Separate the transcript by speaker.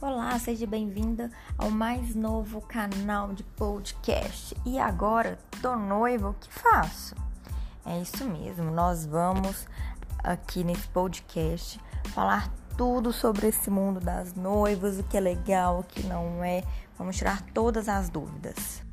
Speaker 1: Olá, seja bem-vinda ao mais novo canal de podcast. E agora, tô noiva, o que faço? É isso mesmo, nós vamos aqui nesse podcast falar tudo sobre esse mundo das noivas, o que é legal, o que não é. Vamos tirar todas as dúvidas.